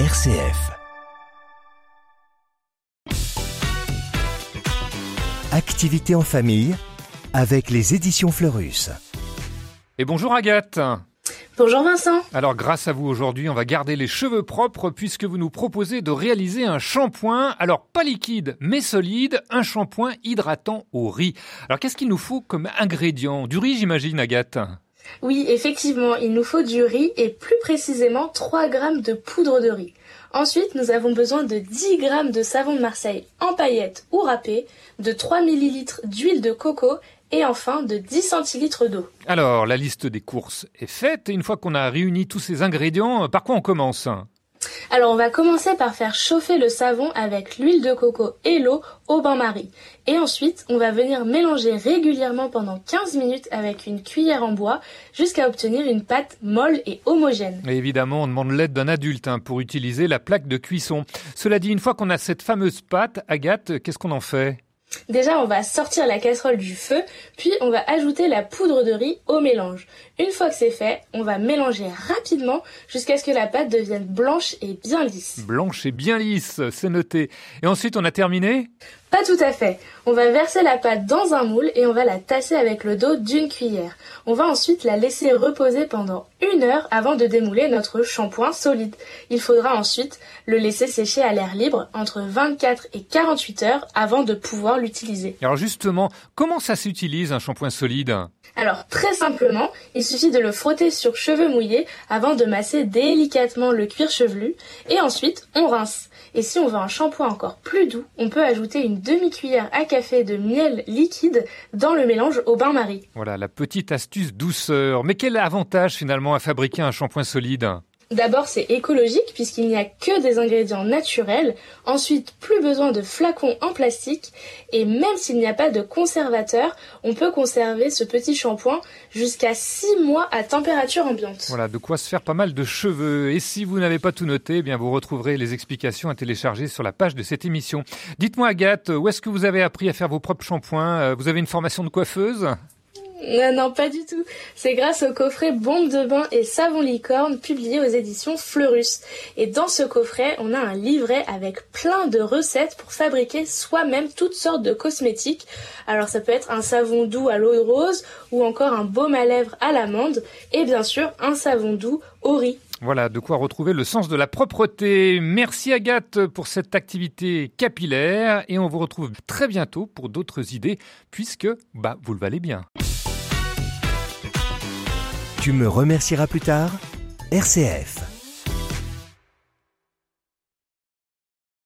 RCF. Activité en famille avec les éditions Fleurus. Et bonjour Agathe. Bonjour Vincent. Alors grâce à vous aujourd'hui, on va garder les cheveux propres puisque vous nous proposez de réaliser un shampoing, alors pas liquide mais solide, un shampoing hydratant au riz. Alors qu'est-ce qu'il nous faut comme ingrédient? Du riz j'imagine Agathe oui, effectivement, il nous faut du riz et plus précisément 3 grammes de poudre de riz. Ensuite, nous avons besoin de 10 grammes de savon de Marseille en paillettes ou râpé, de 3 millilitres d'huile de coco et enfin de 10 centilitres d'eau. Alors, la liste des courses est faite et une fois qu'on a réuni tous ces ingrédients, par quoi on commence? Alors on va commencer par faire chauffer le savon avec l'huile de coco et l'eau au bain-marie. Et ensuite, on va venir mélanger régulièrement pendant 15 minutes avec une cuillère en bois jusqu'à obtenir une pâte molle et homogène. évidemment, on demande l'aide d'un adulte hein, pour utiliser la plaque de cuisson. Cela dit, une fois qu'on a cette fameuse pâte, Agathe, qu'est-ce qu'on en fait? Déjà, on va sortir la casserole du feu, puis on va ajouter la poudre de riz au mélange. Une fois que c'est fait, on va mélanger rapidement jusqu'à ce que la pâte devienne blanche et bien lisse. Blanche et bien lisse, c'est noté. Et ensuite, on a terminé? Pas tout à fait. On va verser la pâte dans un moule et on va la tasser avec le dos d'une cuillère. On va ensuite la laisser reposer pendant une heure avant de démouler notre shampoing solide. Il faudra ensuite le laisser sécher à l'air libre entre 24 et 48 heures avant de pouvoir l'utiliser. Alors justement, comment ça s'utilise un shampoing solide? Alors très simplement, il suffit de le frotter sur cheveux mouillés avant de masser délicatement le cuir chevelu et ensuite on rince. Et si on veut un shampoing encore plus doux, on peut ajouter une demi-cuillère à café de miel liquide dans le mélange au bain-marie. Voilà la petite astuce douceur. Mais quel avantage finalement à fabriquer un shampoing solide? D'abord, c'est écologique puisqu'il n'y a que des ingrédients naturels. Ensuite, plus besoin de flacons en plastique. Et même s'il n'y a pas de conservateur, on peut conserver ce petit shampoing jusqu'à 6 mois à température ambiante. Voilà, de quoi se faire pas mal de cheveux. Et si vous n'avez pas tout noté, eh bien vous retrouverez les explications à télécharger sur la page de cette émission. Dites-moi Agathe, où est-ce que vous avez appris à faire vos propres shampoings? Euh, Vous avez une formation de coiffeuse? Non, non, pas du tout. C'est grâce au coffret Bombe de bain et savon licorne publié aux éditions Fleurus. Et dans ce coffret, on a un livret avec plein de recettes pour fabriquer soi-même toutes sortes de cosmétiques. Alors ça peut être un savon doux à l'eau rose ou encore un baume à lèvres à l'amande et bien sûr un savon doux au riz. Voilà, de quoi retrouver le sens de la propreté. Merci Agathe pour cette activité capillaire et on vous retrouve très bientôt pour d'autres idées puisque bah vous le valez bien. Tu me remercieras plus tard. RCF